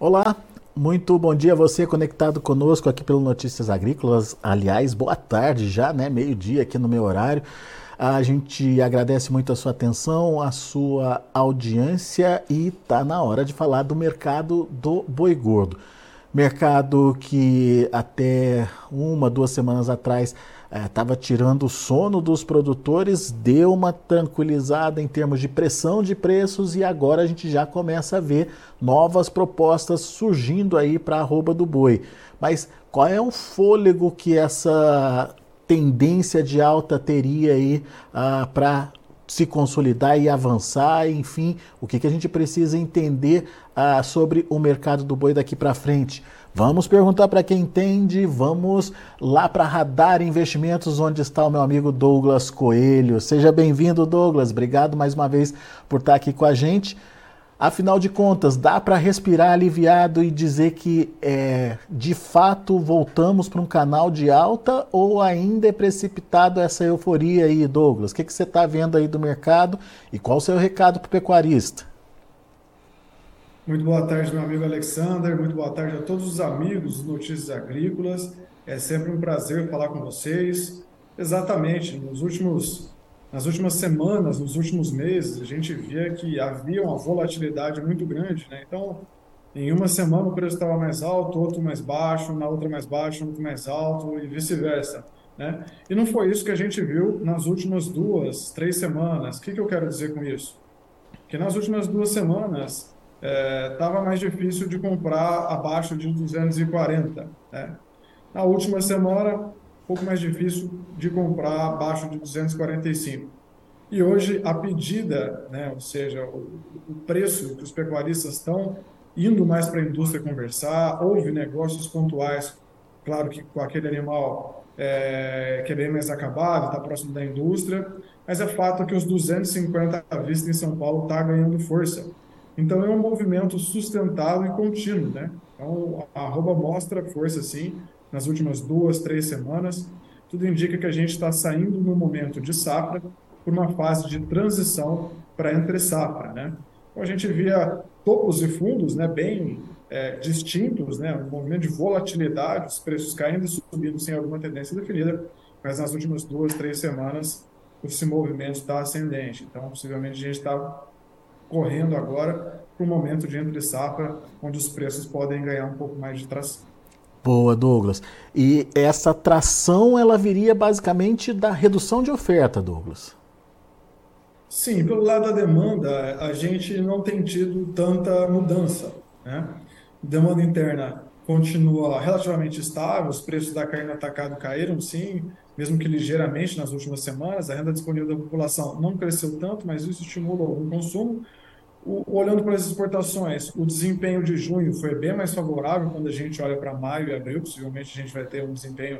Olá, muito bom dia a você conectado conosco aqui pelo Notícias Agrícolas. Aliás, boa tarde já, né? Meio-dia aqui no meu horário. A gente agradece muito a sua atenção, a sua audiência e tá na hora de falar do mercado do boi gordo. Mercado que até uma, duas semanas atrás estava é, tirando o sono dos produtores, deu uma tranquilizada em termos de pressão de preços e agora a gente já começa a ver novas propostas surgindo aí para a arroba do boi. Mas qual é o fôlego que essa tendência de alta teria aí ah, para se consolidar e avançar, enfim, o que, que a gente precisa entender ah, sobre o mercado do boi daqui para frente. Vamos perguntar para quem entende, vamos lá para Radar Investimentos, onde está o meu amigo Douglas Coelho. Seja bem-vindo, Douglas. Obrigado mais uma vez por estar aqui com a gente. Afinal de contas, dá para respirar aliviado e dizer que é, de fato voltamos para um canal de alta ou ainda é precipitado essa euforia aí, Douglas? O que, que você está vendo aí do mercado e qual o seu recado para o pecuarista? Muito boa tarde, meu amigo Alexander. Muito boa tarde a todos os amigos do Notícias Agrícolas. É sempre um prazer falar com vocês. Exatamente, nos últimos nas últimas semanas, nos últimos meses, a gente via que havia uma volatilidade muito grande, né? Então, em uma semana o preço estava mais alto, outro mais baixo, na outra mais baixo, outro mais alto e vice-versa, né? E não foi isso que a gente viu nas últimas duas, três semanas. O que, que eu quero dizer com isso? Que nas últimas duas semanas estava é, mais difícil de comprar abaixo de 240, né? Na última semana pouco mais difícil de comprar abaixo de 245. E hoje a pedida, né, ou seja, o, o preço que os pecuaristas estão indo mais para a indústria conversar, houve negócios pontuais, claro que com aquele animal é, que é bem mais acabado, está próximo da indústria, mas é fato que os 250 à vista em São Paulo está ganhando força. Então é um movimento sustentável e contínuo, né? Então a arroba mostra força sim, nas últimas duas, três semanas. Tudo indica que a gente está saindo no momento de safra por uma fase de transição para entre safra, né? Então a gente via topos e fundos, né, bem é, distintos, né, um movimento de volatilidade, os preços caindo e subindo sem alguma tendência definida, mas nas últimas duas, três semanas esse movimento está ascendente. Então, possivelmente a gente está correndo agora para um momento de entre safra, onde os preços podem ganhar um pouco mais de tração. Boa, Douglas. E essa tração ela viria basicamente da redução de oferta, Douglas. Sim, pelo lado da demanda, a gente não tem tido tanta mudança. Né? Demanda interna continua relativamente estável, os preços da carne atacado caíram, sim, mesmo que ligeiramente nas últimas semanas. A renda disponível da população não cresceu tanto, mas isso estimula o consumo. O, olhando para as exportações, o desempenho de junho foi bem mais favorável quando a gente olha para maio e abril. Possivelmente a gente vai ter um desempenho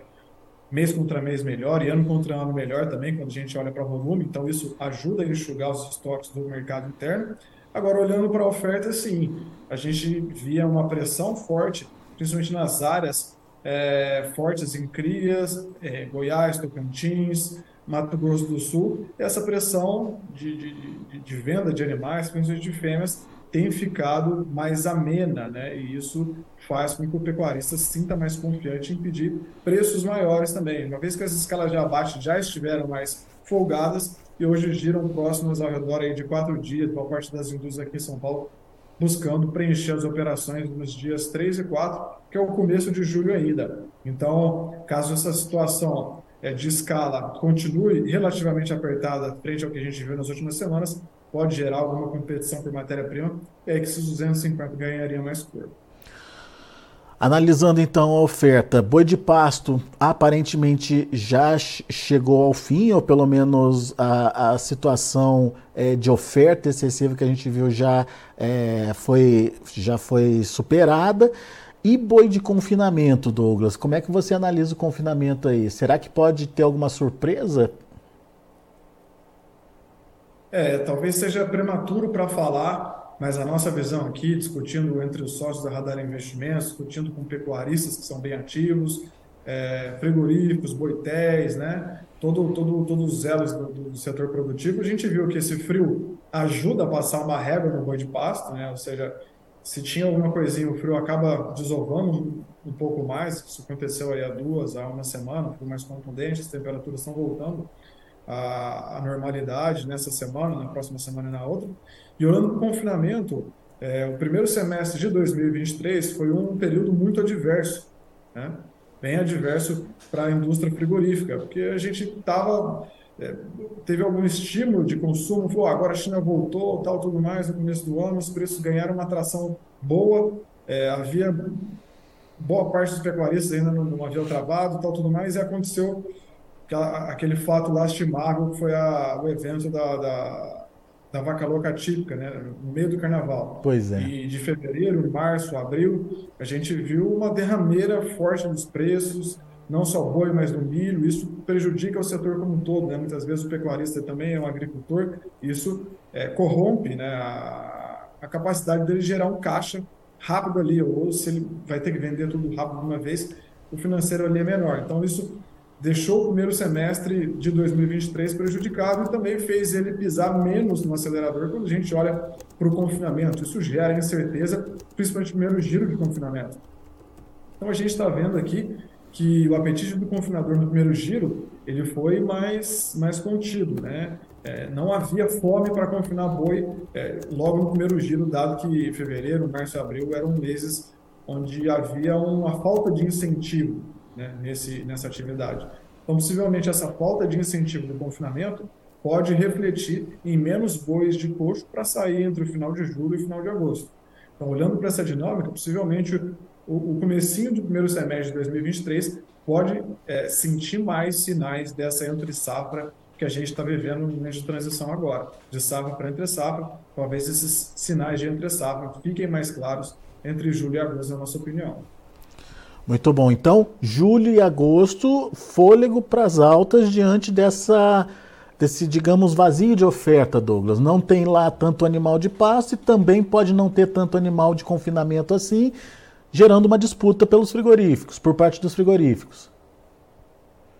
mês contra mês melhor e ano contra ano melhor também quando a gente olha para o volume. Então isso ajuda a enxugar os estoques do mercado interno. Agora, olhando para a oferta, sim, a gente via uma pressão forte, principalmente nas áreas é, fortes em crias, é, Goiás, Tocantins, Mato Grosso do Sul, essa pressão de, de, de venda de animais, principalmente de fêmeas, tem ficado mais amena, né? E isso faz com que o pecuarista se sinta mais confiante em pedir preços maiores também. Uma vez que as escalas de abate já estiveram mais folgadas e hoje giram próximas ao redor aí de quatro dias, por parte das indústrias aqui em São Paulo, buscando preencher as operações nos dias 3 e 4, que é o começo de julho ainda. Então, caso essa situação é, de escala continue relativamente apertada frente ao que a gente viu nas últimas semanas, pode gerar alguma competição por matéria-prima, aí que esses 250 ganhariam mais corpo. Analisando então a oferta, boi de pasto aparentemente já chegou ao fim, ou pelo menos a, a situação é, de oferta excessiva que a gente viu já, é, foi, já foi superada. E boi de confinamento, Douglas, como é que você analisa o confinamento aí? Será que pode ter alguma surpresa? É, talvez seja prematuro para falar, mas a nossa visão aqui, discutindo entre os sócios da Radar Investimentos, discutindo com pecuaristas que são bem ativos, é, frigoríficos, boitéis, né? Todo, todo, todos os elos do, do, setor produtivo, a gente viu que esse frio ajuda a passar uma régua no boi de pasto, né? Ou seja, se tinha alguma coisinha, o frio acaba desovando um, pouco mais. Isso aconteceu aí há duas, há uma semana, foi mais contundente, as temperaturas estão voltando à, à normalidade nessa semana, na próxima semana e na outra. E olhando para o confinamento, é, o primeiro semestre de 2023 foi um período muito adverso, né? bem adverso para a indústria frigorífica, porque a gente estava é, teve algum estímulo de consumo, falou, agora a China voltou, tal, tudo mais, no começo do ano, os preços ganharam uma atração boa, é, havia boa parte dos pecuaristas ainda não, não havia travado, tal, tudo mais, e aconteceu aquela, aquele fato lastimável que foi a, o evento da, da, da, vaca louca típica, né, no meio do carnaval. Pois é. E de fevereiro, março, abril, a gente viu uma derrameira forte nos preços, não só boi, mas no milho. Isso prejudica o setor como um todo. Né? Muitas vezes o pecuarista também é um agricultor. Isso é, corrompe né, a, a, capacidade dele gerar um caixa rápido ali, ou se ele vai ter que vender tudo rápido de uma vez, o financeiro ali é menor. Então, isso deixou o primeiro semestre de 2023 prejudicado e também fez ele pisar menos no acelerador quando a gente olha para o confinamento. Isso gera incerteza, principalmente no primeiro giro de confinamento. Então, a gente está vendo aqui que o apetite do confinador no primeiro giro ele foi mais, mais contido, né? É, não havia fome para confinar boi é, logo no primeiro giro, dado que fevereiro, março e abril eram meses onde havia uma falta de incentivo né, nesse, nessa atividade. Então, possivelmente, essa falta de incentivo do confinamento pode refletir em menos bois de coxo para sair entre o final de julho e o final de agosto. Então, olhando para essa dinâmica, possivelmente o, o comecinho do primeiro semestre de 2023 pode é, sentir mais sinais dessa entre safra que a gente está vivendo no momento de transição agora, de safra para entre safra, talvez esses sinais de entre safra fiquem mais claros entre julho e agosto, na nossa opinião. Muito bom. Então, julho e agosto, fôlego para as altas diante dessa desse, digamos, vazio de oferta, Douglas. Não tem lá tanto animal de pasto e também pode não ter tanto animal de confinamento assim, gerando uma disputa pelos frigoríficos, por parte dos frigoríficos.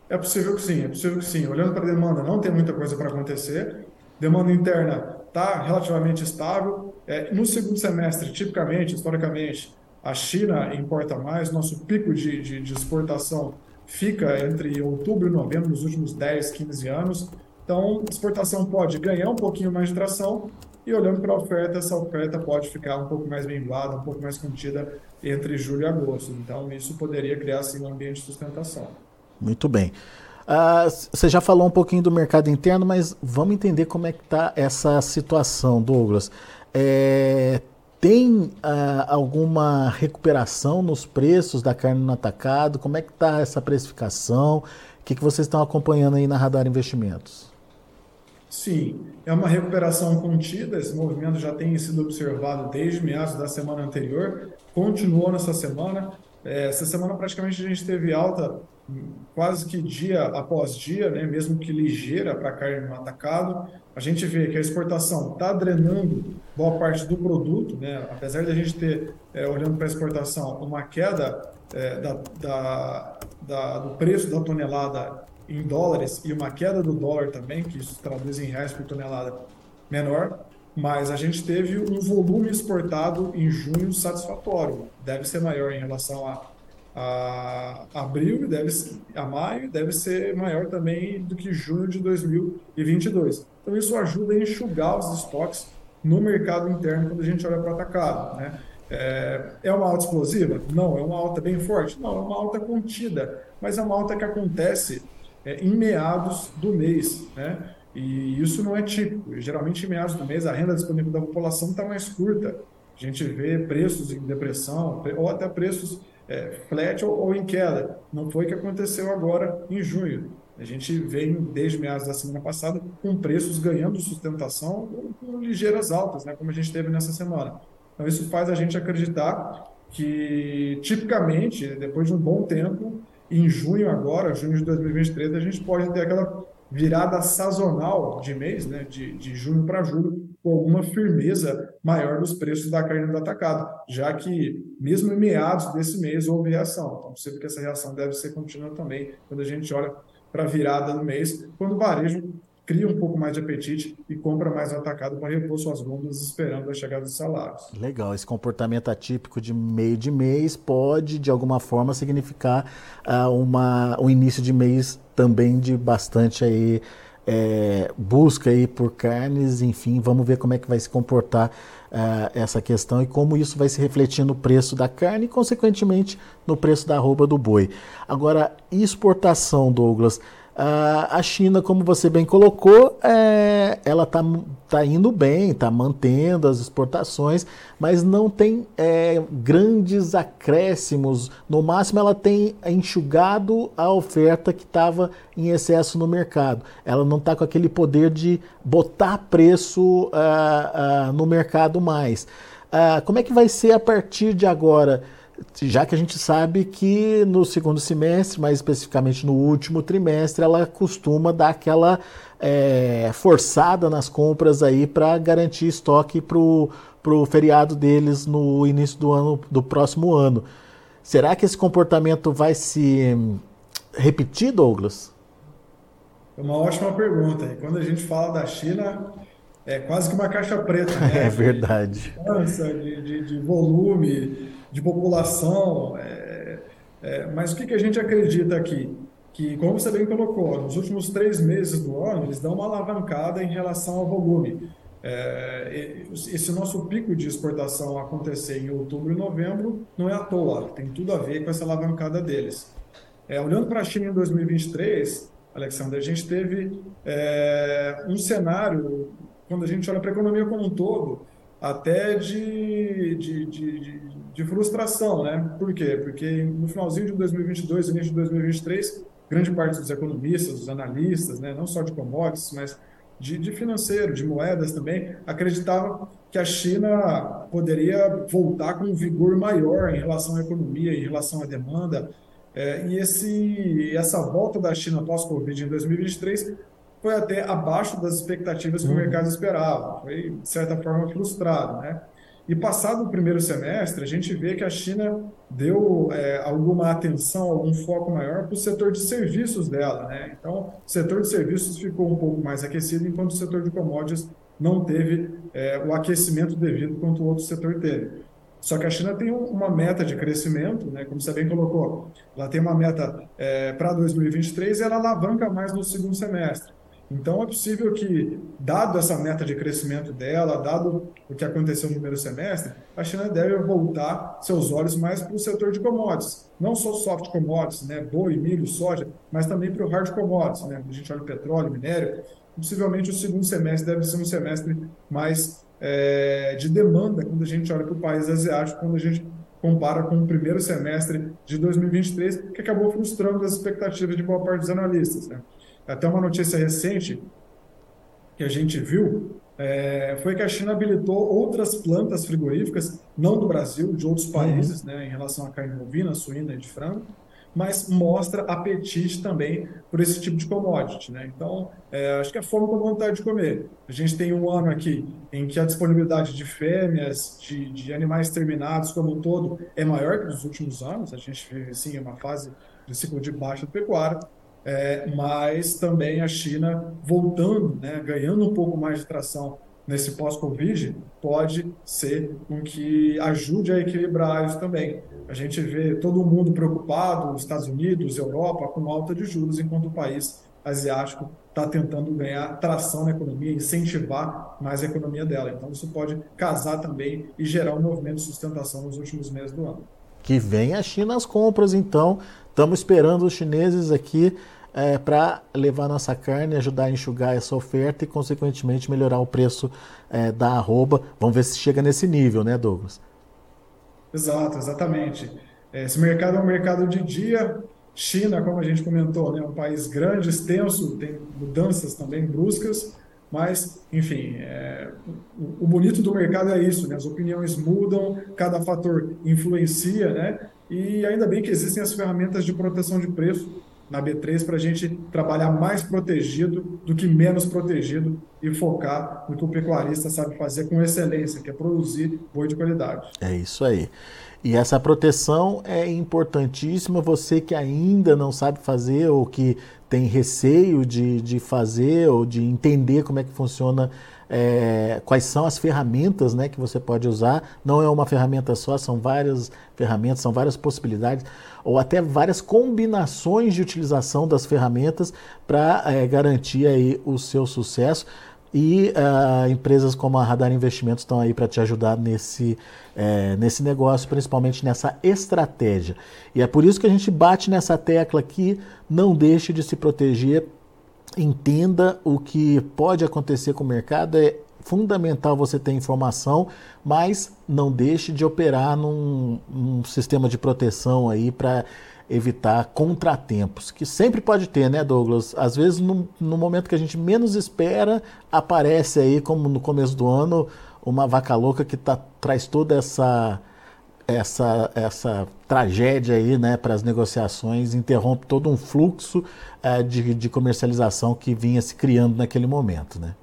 É possível que sim, é possível que sim. Olhando para a demanda, não tem muita coisa para acontecer. Demanda interna está relativamente estável. É, no segundo semestre, tipicamente, historicamente, a China importa mais. Nosso pico de, de, de exportação fica entre outubro e novembro, nos últimos 10, 15 anos. Então, exportação pode ganhar um pouquinho mais de tração e olhando para a oferta, essa oferta pode ficar um pouco mais minguada, um pouco mais contida entre julho e agosto. Então, isso poderia criar assim, um ambiente de sustentação. Muito bem. Uh, você já falou um pouquinho do mercado interno, mas vamos entender como é que está essa situação, Douglas. É, tem uh, alguma recuperação nos preços da carne no atacado? Como é que está essa precificação? O que, que vocês estão acompanhando aí na Radar Investimentos? Sim, é uma recuperação contida. Esse movimento já tem sido observado desde meados da semana anterior, continuou nessa semana. É, essa semana praticamente a gente teve alta quase que dia após dia, né, mesmo que ligeira para carne no atacado. A gente vê que a exportação está drenando boa parte do produto, né, apesar de a gente ter, é, olhando para a exportação, uma queda é, da, da, da, do preço da tonelada em dólares e uma queda do dólar também, que isso traduz em reais por tonelada menor, mas a gente teve um volume exportado em junho satisfatório, deve ser maior em relação a, a abril, deve ser, a maio, deve ser maior também do que junho de 2022. Então isso ajuda a enxugar os estoques no mercado interno quando a gente olha para atacado, né? É, é uma alta explosiva? Não. É uma alta bem forte? Não. É uma alta contida, mas é uma alta que acontece é, em meados do mês, né? E isso não é típico. Geralmente, em meados do mês, a renda disponível da população está mais curta. A gente vê preços em depressão, ou até preços é, flat ou, ou, em queda. Não foi o que aconteceu agora em junho. A gente vem, desde meados da semana passada, com preços ganhando sustentação com ligeiras altas, né, como a gente teve nessa semana. Então, isso faz a gente acreditar que, tipicamente, depois de um bom tempo, em junho agora, junho de 2023, a gente pode ter aquela virada sazonal de mês, né, de, de junho para julho, com alguma firmeza maior dos preços da carne do atacado, já que mesmo em meados desse mês houve reação. Então, possível que essa reação deve ser contínua também quando a gente olha para a virada do mês, quando o varejo cria um pouco mais de apetite e compra mais atacado para repor suas gôndolas esperando a chegada dos salários. Legal, esse comportamento atípico de meio de mês pode, de alguma forma, significar uh, uma, um início de mês também de bastante aí, é, busca aí por carnes, enfim, vamos ver como é que vai se comportar uh, essa questão e como isso vai se refletir no preço da carne e, consequentemente, no preço da arroba do boi. Agora, exportação, Douglas, a China, como você bem colocou, é, ela está tá indo bem, está mantendo as exportações, mas não tem é, grandes acréscimos. No máximo, ela tem enxugado a oferta que estava em excesso no mercado. Ela não está com aquele poder de botar preço uh, uh, no mercado mais. Uh, como é que vai ser a partir de agora? Já que a gente sabe que no segundo semestre, mais especificamente no último trimestre, ela costuma dar aquela é, forçada nas compras aí para garantir estoque para o feriado deles no início do ano do próximo ano. Será que esse comportamento vai se repetir, Douglas? É uma ótima pergunta. E quando a gente fala da China, é quase que uma caixa preta, né? É verdade. De, de, de volume, de população. É, é, mas o que, que a gente acredita aqui? Que, como você bem colocou, nos últimos três meses do ano, eles dão uma alavancada em relação ao volume. É, esse nosso pico de exportação acontecer em outubro e novembro não é à toa, tem tudo a ver com essa alavancada deles. É, olhando para a China em 2023, Alexandre, a gente teve é, um cenário, quando a gente olha para a economia como um todo, até de, de, de, de, frustração, né? Por quê? Porque no finalzinho de 2022, início de 2023, grande parte dos economistas, dos analistas, né, não só de commodities, mas de, de financeiro, de moedas também, acreditavam que a China poderia voltar com um vigor maior em relação à economia, em relação à demanda. É, e esse, essa volta da China pós-Covid em 2023 foi até abaixo das expectativas que uhum. o mercado esperava. Foi, de certa forma, frustrado. Né? E passado o primeiro semestre, a gente vê que a China deu é, alguma atenção, algum foco maior para o setor de serviços dela. Né? Então, o setor de serviços ficou um pouco mais aquecido, enquanto o setor de commodities não teve é, o aquecimento devido quanto o outro setor teve. Só que a China tem uma meta de crescimento, né, como você bem colocou, ela tem uma meta é, para 2023 e ela alavanca mais no segundo semestre. Então, é possível que, dado essa meta de crescimento dela, dado o que aconteceu no primeiro semestre, a China deve voltar seus olhos mais para o setor de commodities. Não só soft commodities, né, boi, milho, soja, mas também para o hard commodities. Né? A gente olha petróleo, minério. Possivelmente o segundo semestre deve ser um semestre mais é, de demanda quando a gente olha para o país asiático, quando a gente compara com o primeiro semestre de 2023, que acabou frustrando as expectativas de boa parte dos analistas. Né? Até uma notícia recente que a gente viu é, foi que a China habilitou outras plantas frigoríficas, não do Brasil, de outros países, uhum. né, em relação à carne bovina, suína e de frango, mas mostra apetite também por esse tipo de commodity. Né? Então, é, acho que é fome com vontade de comer. A gente tem um ano aqui em que a disponibilidade de fêmeas, de, de animais terminados como um todo, é maior que nos últimos anos. A gente vive, sim, uma fase de ciclo de baixa pecuária é, mas também a China voltando, né, ganhando um pouco mais de tração nesse pós-Covid, pode ser com que ajude a equilibrar isso também. A gente vê todo mundo preocupado, os Estados Unidos, Europa, com alta de juros, enquanto o país asiático está tentando ganhar tração na economia, incentivar mais a economia dela. Então, isso pode casar também e gerar um movimento de sustentação nos últimos meses do ano. Que vem a China às compras, então. Estamos esperando os chineses aqui é, para levar nossa carne, ajudar a enxugar essa oferta e, consequentemente, melhorar o preço é, da arroba. Vamos ver se chega nesse nível, né, Douglas? Exato, exatamente. É, esse mercado é um mercado de dia. China, como a gente comentou, é né, um país grande, extenso, tem mudanças também bruscas, mas, enfim, é, o, o, bonito do mercado é isso, né? As opiniões mudam, cada fator influencia, né? E ainda bem que existem as ferramentas de proteção de preço na B3 para a gente trabalhar mais protegido do que menos protegido e focar no que o pecuarista sabe fazer com excelência, que é produzir boi de qualidade. É isso aí. E essa proteção é importantíssima. Você que ainda não sabe fazer ou que tem receio de, de fazer ou de entender como é que funciona, é, quais são as ferramentas né, que você pode usar. Não é uma ferramenta só, são várias ferramentas, são várias possibilidades, ou até várias combinações de utilização das ferramentas para é, garantir aí o seu sucesso. E uh, empresas como a Radar Investimentos estão aí para te ajudar nesse, é, nesse negócio, principalmente nessa estratégia. E é por isso que a gente bate nessa tecla aqui: não deixe de se proteger, entenda o que pode acontecer com o mercado. É fundamental você ter informação, mas não deixe de operar num, num sistema de proteção aí para evitar contratempos, que sempre pode ter, né, Douglas? Às vezes, no, no, momento que a gente menos espera, aparece aí, como no começo do ano, uma vaca louca que tá, traz toda essa, essa, essa tragédia aí, né, para as negociações, interrompe todo um fluxo é, de, de comercialização que vinha se criando naquele momento, né?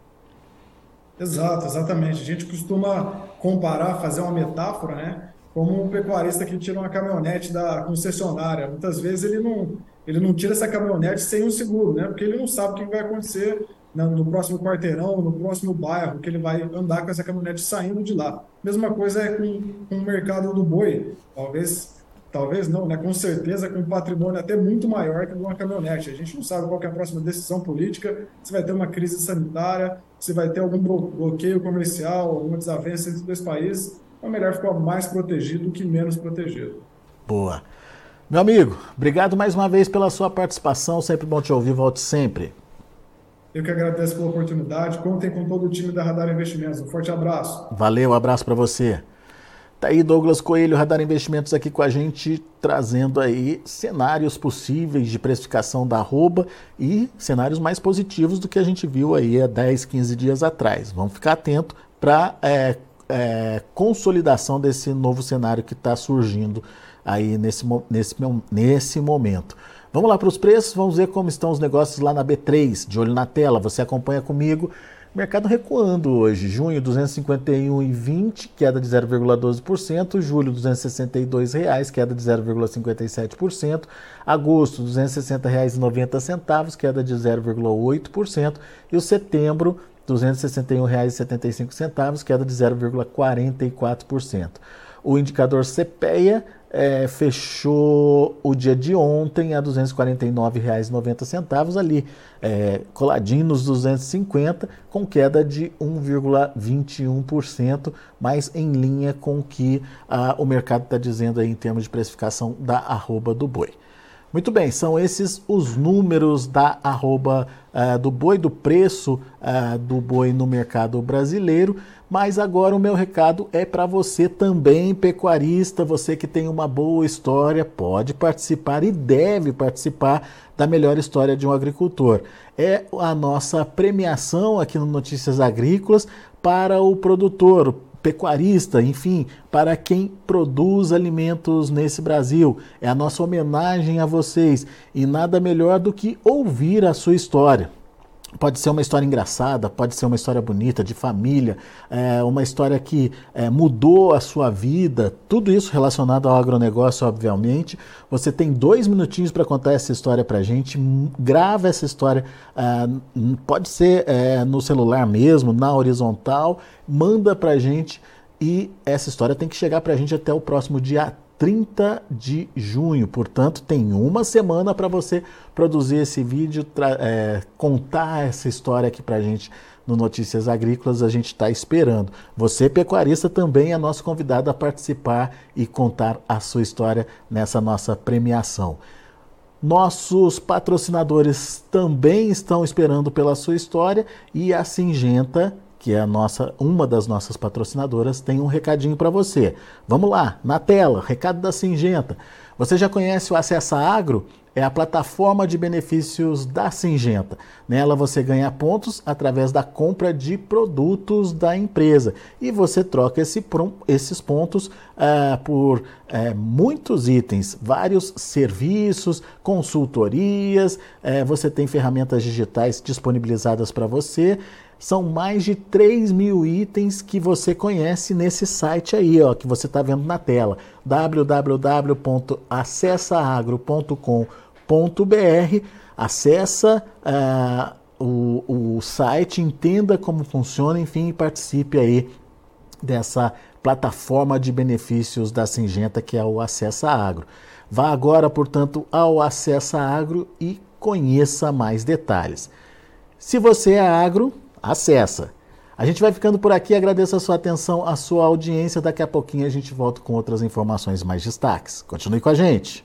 Exato, exatamente. A gente costuma comparar, fazer uma metáfora, né? Como um pecuarista que tira uma caminhonete da concessionária. Muitas vezes ele não, ele não tira essa caminhonete sem um seguro, né? Porque ele não sabe o que vai acontecer no próximo quarteirão, no próximo bairro, que ele vai andar com essa caminhonete saindo de lá. Mesma coisa é com, com o mercado do boi. Talvez, talvez não, né? Com certeza com um patrimônio até muito maior que uma caminhonete. A gente não sabe qual é a próxima decisão política, se vai ter uma crise sanitária, se vai ter algum bloqueio comercial, alguma desavença entre dois países é melhor ficar mais protegido do que menos protegido. Boa. Meu amigo, obrigado mais uma vez pela sua participação. Sempre bom te ouvir. Volte sempre. Eu que agradeço pela oportunidade. Contem com todo o time da Radar Investimentos. Um forte abraço. Valeu, um abraço para você. Tá aí Douglas Coelho, Radar Investimentos aqui com a gente, trazendo aí cenários possíveis de precificação da arroba e cenários mais positivos do que a gente viu aí há 10, 15 dias atrás. Vamos ficar atento para é, é, consolidação desse novo cenário que está surgindo aí nesse, nesse, nesse momento. Vamos lá para os preços, vamos ver como estão os negócios lá na B3, de olho na tela, você acompanha comigo. Mercado recuando hoje, junho 251,20, queda de 0,12%, julho 262 reais, queda de 0,57%, agosto 260 reais e 90 centavos, queda de 0,8% e o setembro R$ 261,75, queda de 0,44%. O indicador CPEA é, fechou o dia de ontem a R$ 249,90, ali é, coladinho nos 250, com queda de 1,21%, mas em linha com o que ah, o mercado está dizendo aí em termos de precificação da arroba do boi. Muito bem, são esses os números da arroba uh, do boi, do preço uh, do boi no mercado brasileiro. Mas agora o meu recado é para você também, pecuarista, você que tem uma boa história, pode participar e deve participar da melhor história de um agricultor. É a nossa premiação aqui no Notícias Agrícolas para o produtor, pecuarista, enfim, para quem produz alimentos nesse Brasil. É a nossa homenagem a vocês e nada melhor do que ouvir a sua história. Pode ser uma história engraçada, pode ser uma história bonita, de família, é, uma história que é, mudou a sua vida, tudo isso relacionado ao agronegócio, obviamente. Você tem dois minutinhos para contar essa história para a gente, grava essa história, é, pode ser é, no celular mesmo, na horizontal, manda para a gente e essa história tem que chegar para a gente até o próximo dia 30 de junho. Portanto, tem uma semana para você produzir esse vídeo, é, contar essa história aqui para a gente no Notícias Agrícolas. A gente está esperando. Você, pecuarista, também é nosso convidado a participar e contar a sua história nessa nossa premiação. Nossos patrocinadores também estão esperando pela sua história e a Singenta que é a nossa, uma das nossas patrocinadoras, tem um recadinho para você. Vamos lá, na tela, recado da Singenta. Você já conhece o Acessa Agro? É a plataforma de benefícios da Singenta. Nela você ganha pontos através da compra de produtos da empresa e você troca esse, esses pontos uh, por uh, muitos itens, vários serviços, consultorias. Uh, você tem ferramentas digitais disponibilizadas para você São mais de 3 mil itens que você conhece nesse site aí, ó, que você está vendo na tela, www.acessaagro.com.br. Acessa uh, o, o site, entenda como funciona, enfim, participe aí dessa plataforma de benefícios da Singenta que é o Acessa Agro. Vá agora, portanto, ao Acessa Agro e conheça mais detalhes. Se você é agro, acessa. A gente vai ficando por aqui, agradeço a sua atenção, a sua audiência. Daqui a pouquinho a gente volta com outras informações mais destaques. Continue com a gente.